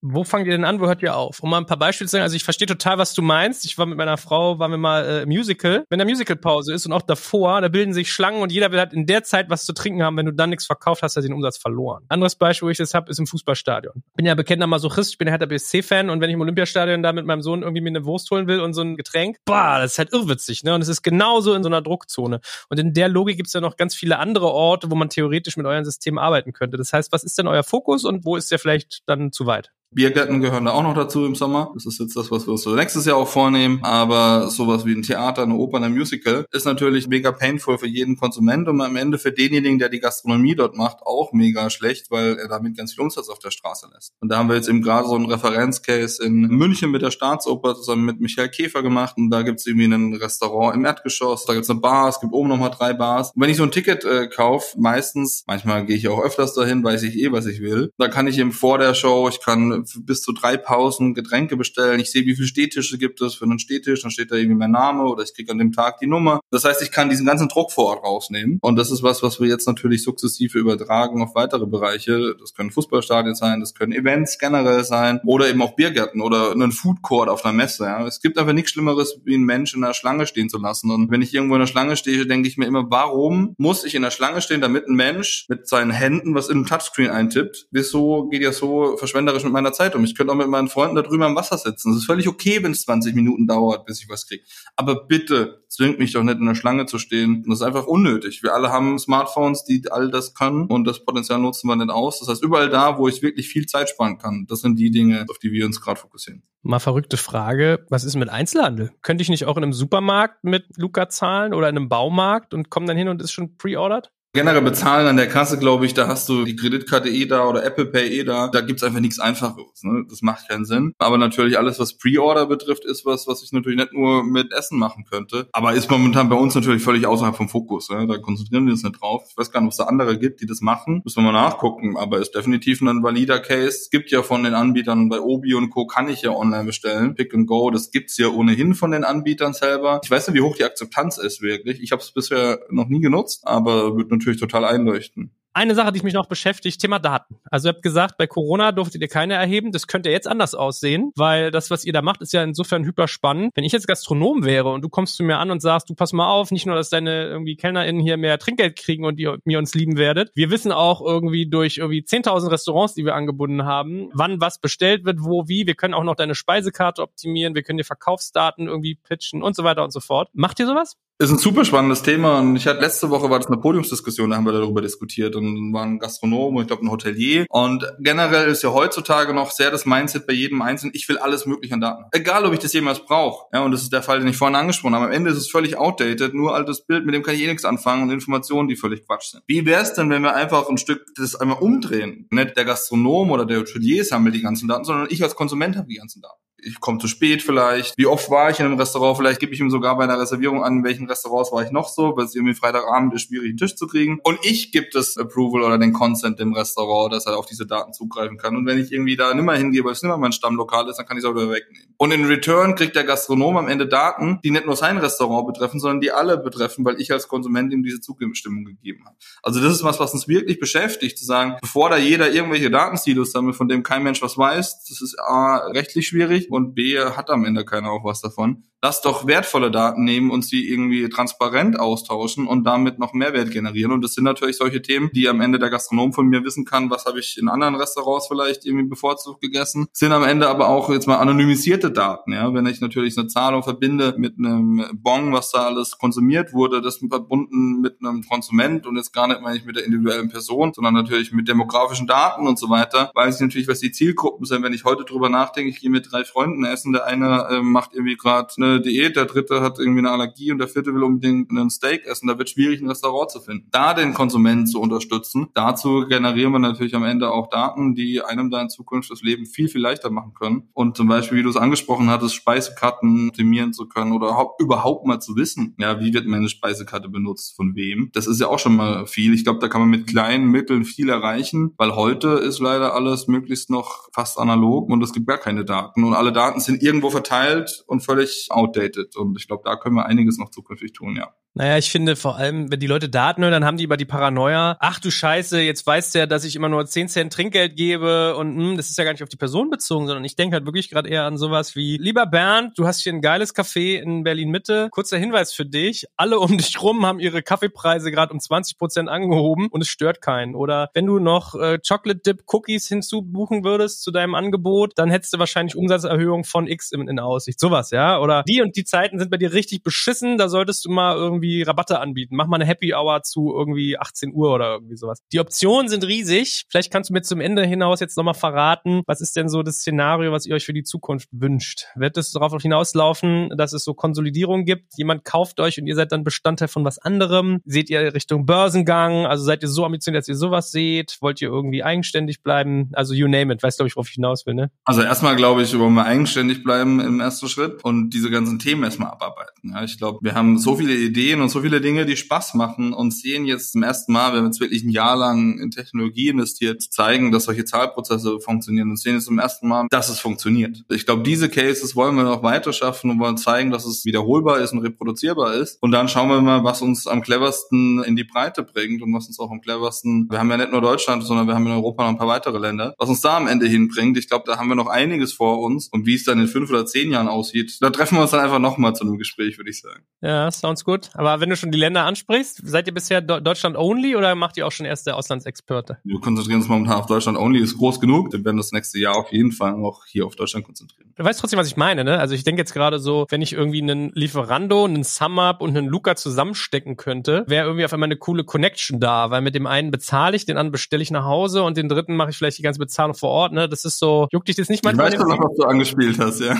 Wo fangt ihr denn an? Wo hört ihr auf? Um mal ein paar Beispiele zu sagen, also ich verstehe total, was du meinst. Ich war mit meiner Frau, waren wir mal äh, Musical. Wenn da Musicalpause ist und auch davor, da bilden sich Schlangen und jeder will halt in der Zeit was zu trinken haben. Wenn du dann nichts verkauft hast, hast du den Umsatz verloren. Anderes Beispiel, wo ich das habe, ist im Fußballstadion. Bin ja bekennender Masochist, ich bin Hertha BSC-Fan und wenn ich im Olympiastadion da mit meinem Sohn irgendwie mir eine Wurst holen will und so ein Getränk, boah, das ist halt irrwitzig, ne? Und es ist genauso in so einer Druckzone. Und in der Logik gibt's ja noch ganz viele andere Orte, wo man theoretisch mit euren Systemen arbeiten könnte. Das heißt, was ist denn euer Fokus und wo ist der vielleicht dann zu weit? Biergärten gehören da auch noch dazu im Sommer. Das ist jetzt das, was wir uns so nächstes Jahr auch vornehmen. Aber sowas wie ein Theater, eine Oper, ein Musical ist natürlich mega painful für jeden Konsument und am Ende für denjenigen, der die Gastronomie dort macht, auch mega schlecht, weil er damit ganz viel Umsatz auf der Straße lässt. Und da haben wir jetzt eben gerade so einen Referenzcase in München mit der Staatsoper zusammen mit Michael Käfer gemacht. Und da gibt's irgendwie ein Restaurant im Erdgeschoss, da gibt's eine Bar, es gibt oben nochmal drei Bars. Und wenn ich so ein Ticket äh, kaufe, meistens, manchmal gehe ich auch öfters dahin, weiß ich eh, was ich will. Da kann ich eben vor der Show, ich kann bis zu drei Pausen Getränke bestellen. Ich sehe, wie viele Stehtische gibt es für einen Stehtisch, dann steht da irgendwie mein Name oder ich kriege an dem Tag die Nummer. Das heißt, ich kann diesen ganzen Druck vor Ort rausnehmen. Und das ist was, was wir jetzt natürlich sukzessive übertragen auf weitere Bereiche. Das können Fußballstadien sein, das können Events generell sein oder eben auch Biergärten oder einen Food Court auf einer Messe. Ja. Es gibt einfach nichts Schlimmeres, wie einen Mensch in einer Schlange stehen zu lassen. Und wenn ich irgendwo in einer Schlange stehe, denke ich mir immer, warum muss ich in der Schlange stehen, damit ein Mensch mit seinen Händen was in den Touchscreen eintippt? Wieso geht ja so verschwenderisch mit meiner Zeit um? Ich könnte auch mit meinen Freunden da drüber im Wasser sitzen. Es ist völlig okay, wenn es 20 Minuten dauert, bis ich was kriege. Aber bitte zwingt mich doch nicht in der Schlange zu stehen. das ist einfach unnötig. Wir alle haben Smartphones, die all das können und das Potenzial nutzen wir nicht aus. Das heißt, überall da, wo ich wirklich viel Zeit sparen kann, das sind die Dinge, auf die wir uns gerade fokussieren. Mal verrückte Frage. Was ist mit Einzelhandel? Könnte ich nicht auch in einem Supermarkt mit Luca zahlen oder in einem Baumarkt und komme dann hin und ist schon pre-ordered? Generell bezahlen an der Kasse, glaube ich, da hast du die Kreditkarte eh da oder Apple Pay eh da. Da gibt's einfach nichts Einfaches. Ne? Das macht keinen Sinn. Aber natürlich alles, was Pre-Order betrifft, ist was, was ich natürlich nicht nur mit Essen machen könnte. Aber ist momentan bei uns natürlich völlig außerhalb vom Fokus. Ne? Da konzentrieren wir uns nicht drauf. Ich weiß gar nicht, ob es da andere gibt, die das machen. Müssen wir mal nachgucken. Aber ist definitiv ein valider Case. Es gibt ja von den Anbietern bei Obi und Co. kann ich ja online bestellen. Pick and Go, das gibt's ja ohnehin von den Anbietern selber. Ich weiß nicht, wie hoch die Akzeptanz ist wirklich. Ich habe es bisher noch nie genutzt, aber wird natürlich total einleuchten. Eine Sache, die mich noch beschäftigt, Thema Daten. Also ihr habt gesagt, bei Corona durftet ihr keine erheben. Das könnte jetzt anders aussehen, weil das, was ihr da macht, ist ja insofern hyper spannend. Wenn ich jetzt Gastronom wäre und du kommst zu mir an und sagst, du pass mal auf, nicht nur, dass deine irgendwie KellnerInnen hier mehr Trinkgeld kriegen und ihr mir uns lieben werdet. Wir wissen auch irgendwie durch irgendwie 10.000 Restaurants, die wir angebunden haben, wann was bestellt wird, wo, wie. Wir können auch noch deine Speisekarte optimieren. Wir können dir Verkaufsdaten irgendwie pitchen und so weiter und so fort. Macht ihr sowas? Ist ein super spannendes Thema und ich hatte letzte Woche war das eine Podiumsdiskussion, da haben wir darüber diskutiert und waren Gastronom und ich glaube ein Hotelier und generell ist ja heutzutage noch sehr das Mindset bei jedem Einzelnen, ich will alles mögliche an Daten. Egal, ob ich das jemals brauche. Ja, und das ist der Fall, den ich vorhin angesprochen habe. Am Ende ist es völlig outdated, nur altes Bild, mit dem kann ich eh nichts anfangen und Informationen, die völlig Quatsch sind. Wie wäre es denn, wenn wir einfach ein Stück das einmal umdrehen? Nicht der Gastronom oder der Hotelier sammelt die ganzen Daten, sondern ich als Konsument habe die ganzen Daten. Ich komme zu spät vielleicht, wie oft war ich in einem Restaurant, vielleicht gebe ich ihm sogar bei einer Reservierung an, in welchen Restaurants war ich noch so, weil es irgendwie Freitagabend ist schwierig, einen Tisch zu kriegen. Und ich gebe das Approval oder den Consent dem Restaurant, dass er auf diese Daten zugreifen kann. Und wenn ich irgendwie da nimmer hingehe, weil es nimmer mein Stammlokal ist, dann kann ich es auch wieder wegnehmen. Und in Return kriegt der Gastronom am Ende Daten, die nicht nur sein Restaurant betreffen, sondern die alle betreffen, weil ich als Konsument ihm diese Zustimmung gegeben habe. Also das ist was, was uns wirklich beschäftigt, zu sagen, bevor da jeder irgendwelche Datensilos sammelt, von dem kein Mensch was weiß, das ist A, rechtlich schwierig und B, hat am Ende keiner auch was davon lass doch wertvolle Daten nehmen und sie irgendwie transparent austauschen und damit noch Mehrwert generieren. Und das sind natürlich solche Themen, die am Ende der Gastronom von mir wissen kann, was habe ich in anderen Restaurants vielleicht irgendwie bevorzugt gegessen, sind am Ende aber auch jetzt mal anonymisierte Daten. Ja, wenn ich natürlich eine Zahlung verbinde mit einem Bon, was da alles konsumiert wurde, das verbunden mit einem Konsument und jetzt gar nicht meine ich mit der individuellen Person, sondern natürlich mit demografischen Daten und so weiter, weiß ich natürlich, was die Zielgruppen sind. Wenn ich heute drüber nachdenke, ich gehe mit drei Freunden essen, der eine äh, macht irgendwie gerade eine Diät, der dritte hat irgendwie eine Allergie und der vierte will unbedingt einen Steak essen. Da wird schwierig, ein Restaurant zu finden. Da den Konsumenten zu unterstützen, dazu generieren wir natürlich am Ende auch Daten, die einem da in Zukunft das Leben viel, viel leichter machen können. Und zum Beispiel, wie du es angesprochen hattest, Speisekarten optimieren zu können oder überhaupt mal zu wissen, ja, wie wird meine Speisekarte benutzt, von wem. Das ist ja auch schon mal viel. Ich glaube, da kann man mit kleinen Mitteln viel erreichen, weil heute ist leider alles möglichst noch fast analog und es gibt gar keine Daten. Und alle Daten sind irgendwo verteilt und völlig outdated. Und ich glaube, da können wir einiges noch zukünftig tun, ja. Naja, ich finde vor allem, wenn die Leute Daten hören, dann haben die über die Paranoia, ach du Scheiße, jetzt weißt du ja, dass ich immer nur 10 Cent Trinkgeld gebe und mh, hm, das ist ja gar nicht auf die Person bezogen, sondern ich denke halt wirklich gerade eher an sowas wie, lieber Bernd, du hast hier ein geiles Café in Berlin-Mitte, kurzer Hinweis für dich, alle um dich rum haben ihre Kaffeepreise gerade um 20 Prozent angehoben und es stört keinen. Oder wenn du noch äh, Chocolate Dip Cookies hinzubuchen würdest zu deinem Angebot, dann hättest du wahrscheinlich Umsatzerhöhung von X in, in Aussicht. Sowas, ja? Oder die und die Zeiten sind bei dir richtig beschissen, da solltest du mal irgendwie irgendwie Rabatte anbieten. Mach mal eine Happy Hour zu irgendwie 18 Uhr oder irgendwie sowas. Die Optionen sind riesig. Vielleicht kannst du mir zum Ende hinaus jetzt nochmal verraten, was ist denn so das Szenario, was ihr euch für die Zukunft wünscht? Wird es darauf hinauslaufen, dass es so Konsolidierung gibt? Jemand kauft euch und ihr seid dann Bestandteil von was anderem? Seht ihr Richtung Börsengang? Also seid ihr so ambitioniert, dass ihr sowas seht? Wollt ihr irgendwie eigenständig bleiben? Also you name it. Weißt, glaube ich, worauf ich hinaus will, ne? Also erstmal, glaube ich, wollen wir eigenständig bleiben im ersten Schritt und diese ganzen Themen erstmal abarbeiten. Ja, ich glaube, wir haben so viele Ideen sehen und so viele Dinge, die Spaß machen und sehen jetzt zum ersten Mal, wir jetzt wirklich ein Jahr lang in Technologie investiert, zeigen, dass solche Zahlprozesse funktionieren und sehen jetzt zum ersten Mal, dass es funktioniert. Ich glaube, diese Cases wollen wir noch weiter schaffen und wollen zeigen, dass es wiederholbar ist und reproduzierbar ist. Und dann schauen wir mal, was uns am cleversten in die Breite bringt und was uns auch am cleversten, wir haben ja nicht nur Deutschland, sondern wir haben in Europa noch ein paar weitere Länder, was uns da am Ende hinbringt. Ich glaube, da haben wir noch einiges vor uns und wie es dann in fünf oder zehn Jahren aussieht, da treffen wir uns dann einfach nochmal zu einem Gespräch, würde ich sagen. Ja, sounds gut. Aber wenn du schon die Länder ansprichst, seid ihr bisher Deutschland only oder macht ihr auch schon erste Auslandsexperte? Wir konzentrieren uns momentan auf Deutschland only, ist groß genug. Wir werden das nächste Jahr auf jeden Fall auch hier auf Deutschland konzentrieren. Du weißt trotzdem, was ich meine, ne? Also ich denke jetzt gerade so, wenn ich irgendwie einen Lieferando, einen SumUp und einen Luca zusammenstecken könnte, wäre irgendwie auf einmal eine coole Connection da, weil mit dem einen bezahle ich, den anderen bestelle ich nach Hause und den dritten mache ich vielleicht die ganze Bezahlung vor Ort, ne? Das ist so, juckt dich das nicht manchmal? Ich weiß schon, was du angespielt hast, ja.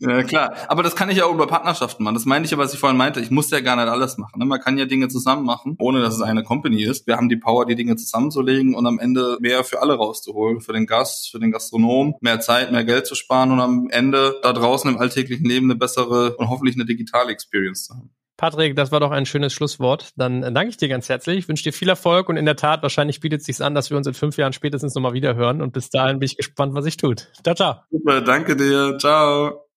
Ja, klar. Aber das kann ich ja auch über Partnerschaften machen. Das meinte ich ja, was ich vorhin meinte. Ich muss ja gar nicht alles machen. Ne? Man kann ja Dinge zusammen machen, ohne dass es eine Company ist. Wir haben die Power, die Dinge zusammenzulegen und am Ende mehr für alle rauszuholen. Für den Gast, für den Gastronom, mehr Zeit, mehr Geld zu sparen und am Ende da draußen im alltäglichen Leben eine bessere und hoffentlich eine digitale Experience zu haben. Patrick, das war doch ein schönes Schlusswort. Dann danke ich dir ganz herzlich. Ich wünsche dir viel Erfolg und in der Tat, wahrscheinlich bietet es sich an, dass wir uns in fünf Jahren spätestens nochmal wieder hören. Und bis dahin bin ich gespannt, was sich tut. Ciao, ciao. Super, danke dir. Ciao.